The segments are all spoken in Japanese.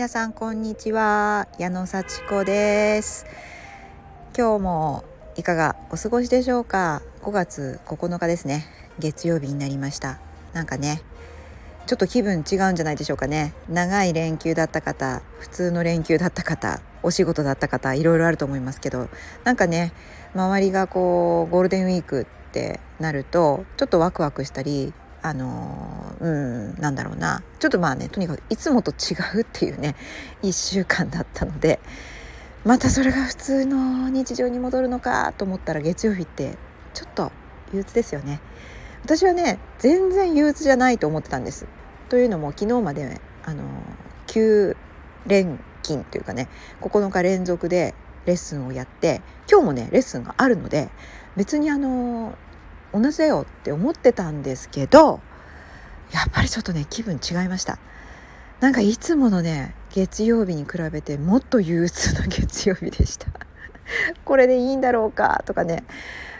皆さんこんにちは。矢野幸子です。今日もいかがお過ごしでしょうか？5月9日ですね。月曜日になりました。なんかねちょっと気分違うんじゃないでしょうかね。長い連休だった方普通の連休だった方お仕事だった方いろいろあると思いますけどなんかね周りがこうゴールデンウィークってなるとちょっとワクワクしたりあのうんなんだろうな。ちょっとまあねとにかくいつもと違うっていうね1週間だったのでまたそれが普通の日常に戻るのかと思ったら月曜日ってちょっと憂鬱ですよね。私はね全然憂鬱じゃないと思ってたんです。というのも昨日まであの9連勤というかね9日連続でレッスンをやって今日もねレッスンがあるので別にあの同じだよって思ってたんですけどやっぱりちょっとね気分違いました。なんかいつものね月曜日に比べてもっと憂鬱な月曜日でした。これでいいんだろうかとかね。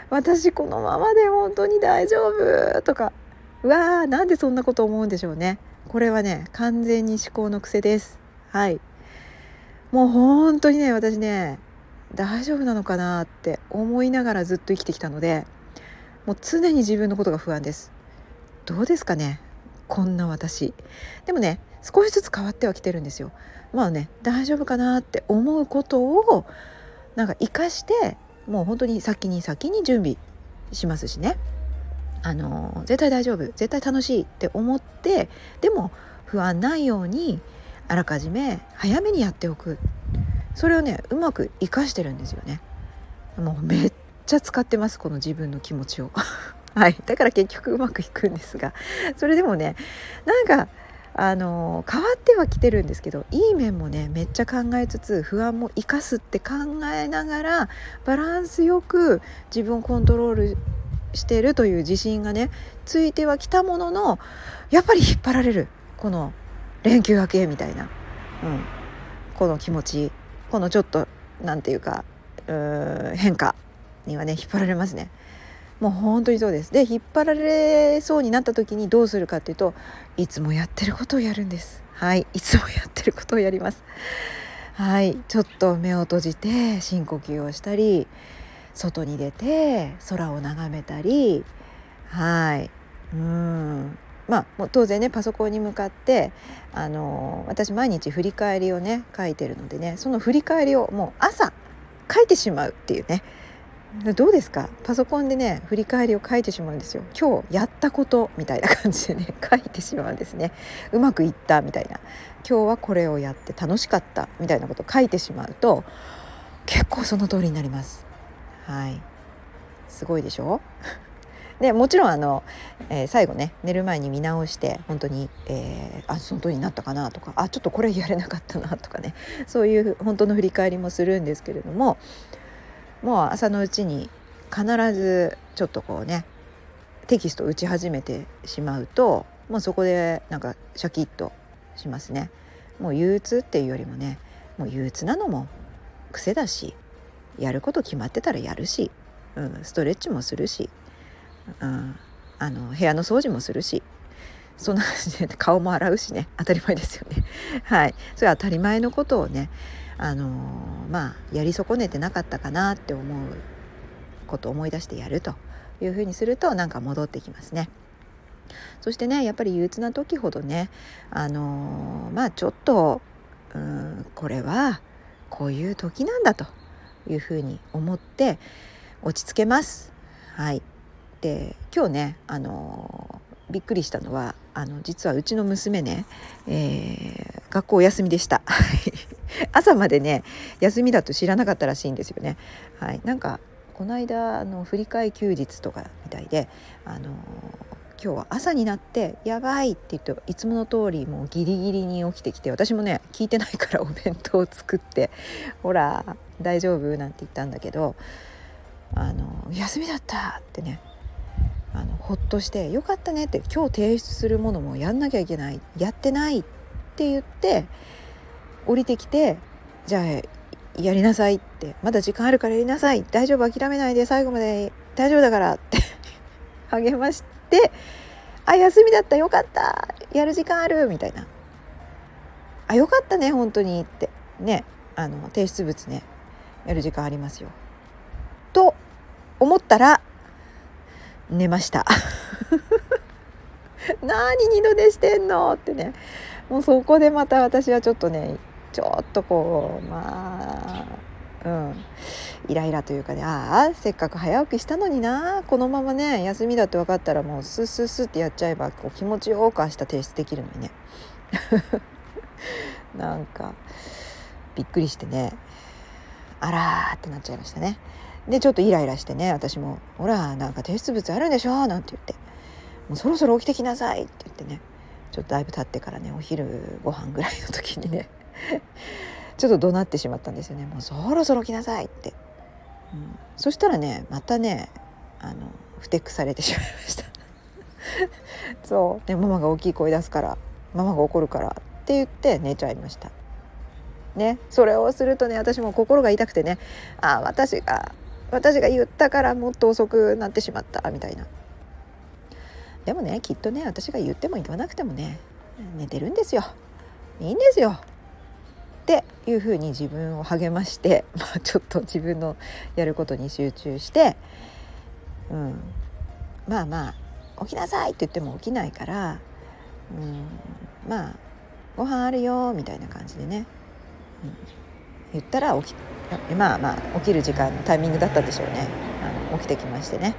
私このままで本当に大丈夫とか。うわーなんでそんなこと思うんでしょうね。これはね完全に思考の癖です。はい。もう本当にね私ね大丈夫なのかなって思いながらずっと生きてきたのでもう常に自分のことが不安です。どうですかね？こんな私。でもね少しずつ変わってはきてるんですよ。まあね大丈夫かなって思うことをなんか生かしてもう本当に先に先に準備しますしね。あの絶対大丈夫。絶対楽しいって思ってでも不安ないようにあらかじめ早めにやっておく。それをねうまく生かしてるんですよね。もうめっちゃ使ってますこの自分の気持ちを。はい。だから結局うまくいくんですが。それでもねなんかあの変わってはきてるんですけどいい面もねめっちゃ考えつつ不安も生かすって考えながらバランスよく自分をコントロールしてるという自信がねついてはきたもののやっぱり引っ張られる。この連休明けみたいな、うん、この気持ち。このちょっと何て言うかう変化。にはね引っ張られますね。もう本当にそうです。で引っ張られそうになった時にどうするかっていうといつもやってることをやるんです。はい。いつもやってることをやります。はい。ちょっと目を閉じて深呼吸をしたり外に出て空を眺めたりはい。うん。まあもう当然ねパソコンに向かってあの私毎日振り返りをね書いてるのでねその振り返りをもう朝書いてしまうっていうねどうですか？パソコンでね振り返りを書いてしまうんですよ。今日やったことみたいな感じでね 書いてしまうんですね。うまくいったみたいな。今日はこれをやって楽しかったみたいなことを書いてしまうと結構その通りになります。はい。すごいでしょ？で もちろんあの、えー、最後ね寝る前に見直して本当に、えー、あその通りになったかなとかあちょっとこれやれなかったなとかねそういう本当の振り返りもするんですけれどももう朝のうちに必ずちょっとこうねテキスト打ち始めてしまうともうそこでなんかシャキッとしますね。もう憂鬱っていうよりもねもう憂鬱なのも癖だしやること決まってたらやるし、うん、ストレッチもするし、うん、あの部屋の掃除もするしそんな感じで顔も洗うしね当たり前ですよね。はいそれ当たり前のことをねあのまあやり損ねてなかったかなって思うことを思い出してやるというふうにするとなんか戻ってきますね。そしてねやっぱり憂鬱な時ほどねあのまあちょっとうんこれはこういう時なんだというふうに思って落ち着けます。はい、で今日ねあのびっくりしたのはあの実はうちの娘ね、えー、学校お休みでした。朝までね休みだと知らなかったらしいんですよね。はい、なんかこの間あの振り替え休日とかみたいであの今日は朝になって「やばい」って言っていつもの通りもうギリギリに起きてきて私もね聞いてないからお弁当を作って「ほら大丈夫?」なんて言ったんだけど「あの休みだった」ってねあのほっとして「よかったね」って今日提出するものもやんなきゃいけないやってないって言って降りてきてじゃあやりなさいってまだ時間あるからやりなさい大丈夫諦めないで最後まで大丈夫だからって励ましてあ休みだったよかったやる時間あるみたいなあよかったね本当にってねあの提出物ねやる時間ありますよ。と思ったら寝ました。何二度寝してんのってね。もうそこでまた私はちょっとねちょっとこうまあうん。イライラというかねああせっかく早起きしたのにな。このままね休みだって分かったらもうスッスッスッってやっちゃえばこう気持ちよく明日提出できるのにね。なんかびっくりしてね。あらーってなっちゃいましたね。でちょっとイライラしてね私も「ほらなんか提出物あるんでしょ」なんて言って「もうそろそろ起きてきなさい」って言ってね。ちょっとだいぶ経ってからねお昼ご飯ぐらいの時にね。ちょっと怒鳴ってしまったんですよね「もうそろそろ来なさい」って、うん、そしたらねまたねあのふてくされてしまいました。そう。でママが大きい声出すからママが怒るからって言って寝ちゃいました。ね。それをするとね私も心が痛くてねあ私が私が言ったからもっと遅くなってしまったみたいな。でもねきっとね私が言っても言わなくてもね寝てるんですよ。いいんですよ。っていうふうに自分を励まして、まあ、ちょっと自分のやることに集中して、うん、まあまあ起きなさいって言っても起きないから、うん、まあご飯あるよみたいな感じでね、うん、言ったら起きまあまあ起きる時間のタイミングだったでしょうねあの起きてきましてね、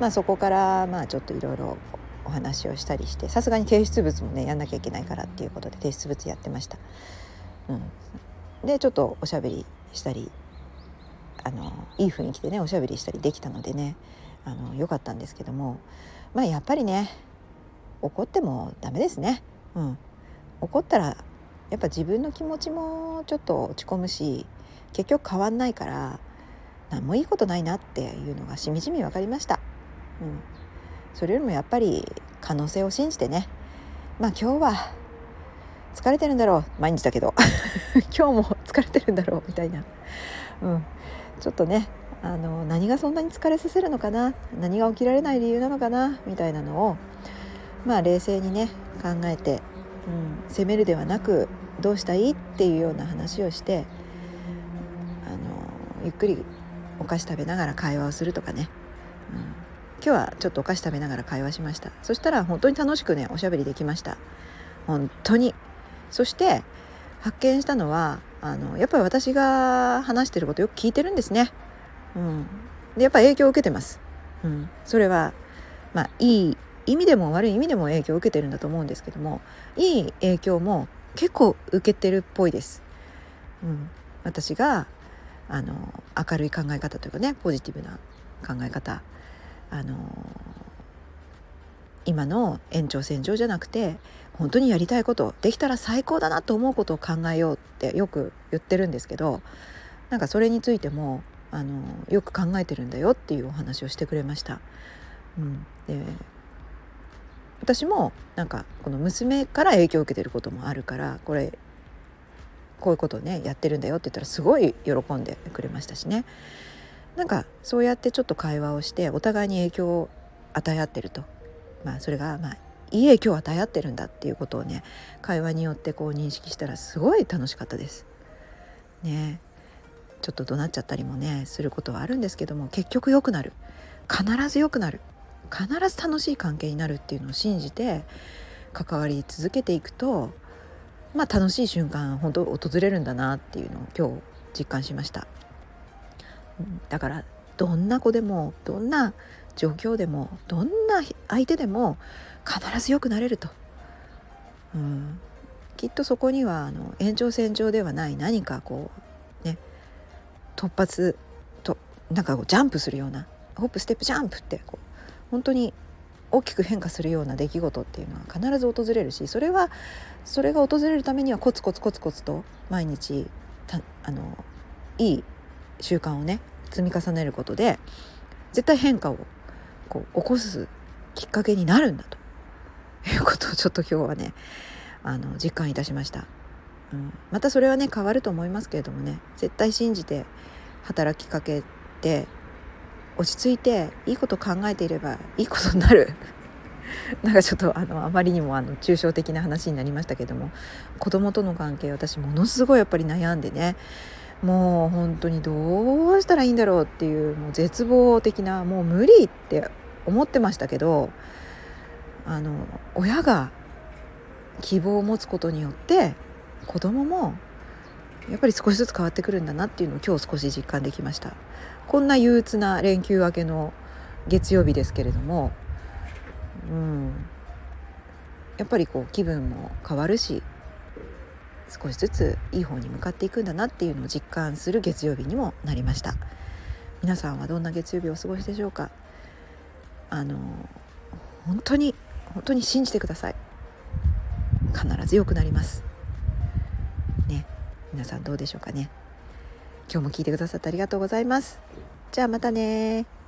まあ、そこからまあちょっといろいろお話をしたりしてさすがに提出物もねやんなきゃいけないからっていうことで提出物やってました。うん、でちょっとおしゃべりしたりあのいい雰囲気でねおしゃべりしたりできたのでねあのよかったんですけどもまあやっぱりね怒ってもダメですね。うん、怒ったらやっぱ自分の気持ちもちょっと落ち込むし結局変わんないから何もいいことないなっていうのがしみじみ分かりました。うん、それよりもやっぱり可能性を信じてね。まあ今日は疲れてるんだろう。毎日だけど。今日も疲れてるんだろうみたいな、うん、ちょっとねあの何がそんなに疲れさせるのかな？何が起きられない理由なのかな？みたいなのをまあ冷静にね考えて、うん、責めるではなくどうしたい？っていうような話をしてあのゆっくりお菓子食べながら会話をするとかね、うん、今日はちょっとお菓子食べながら会話しました。そしたら本当に楽しくねおしゃべりできました。本当に。そして発見したのはあのやっぱり私が話してることよく聞いてるんですね、うん、でやっぱり影響を受けてます、うん、それはまあいい意味でも悪い意味でも影響を受けてるんだと思うんですけどもいい影響も結構受けてるっぽいです。うん、私があの明るい考え方というかねポジティブな考え方あの今の延長線上じゃなくて本当にやりたいことできたら最高だなと思うことを考えようってよく言ってるんですけどなんかそれについてもあのよく考えてるんだよっていうお話をしてくれました。うん、で私もなんかこの娘から影響を受けてることもあるからこれこういうことをねやってるんだよって言ったらすごい喜んでくれましたしね。なんかそうやってちょっと会話をしてお互いに影響を与え合ってると。まあそれがまあいい影響を与え合ってるんだっていうことをね会話によってこう認識したらすごい楽しかったです。ね。ちょっと怒鳴っちゃったりもねすることはあるんですけども結局良くなる。必ず良くなる。必ず楽しい関係になるっていうのを信じて関わり続けていくとまあ楽しい瞬間本当訪れるんだなっていうのを今日実感しました。だからどんな子でもどんな状況でもどんな相手でも必ず良くなれると、うん、きっとそこにはあの延長線上ではない何かこうね突発となんかこうジャンプするようなホップステップジャンプってこう本当に大きく変化するような出来事っていうのは必ず訪れるしそれはそれが訪れるためにはコツコツコツコツと毎日あのいい習慣をね積み重ねることで絶対変化をこう起こすきっかけになるんだと。いうことをちょっと今日はねあの実感いたしました、うん、またそれはね変わると思いますけれどもね絶対信じて働きかけて落ち着いていいこと考えていればいいことになる。なんかちょっとあのあまりにもあの抽象的な話になりましたけども子供との関係私ものすごいやっぱり悩んでねもう本当にどうしたらいいんだろうっていうもう絶望的なもう無理って思ってましたけどあの親が希望を持つことによって子供もやっぱり少しずつ変わってくるんだなっていうのを今日少し実感できました。こんな憂鬱な連休明けの月曜日ですけれどもうん。やっぱりこう気分も変わるし少しずついい方に向かっていくんだなっていうのを実感する月曜日にもなりました。皆さんはどんな月曜日をお過ごしでしょうか？あの本当に本当に信じてください。必ず良くなります。皆さんどうでしょうかね。今日も聞いてくださってありがとうございます。じゃあまたね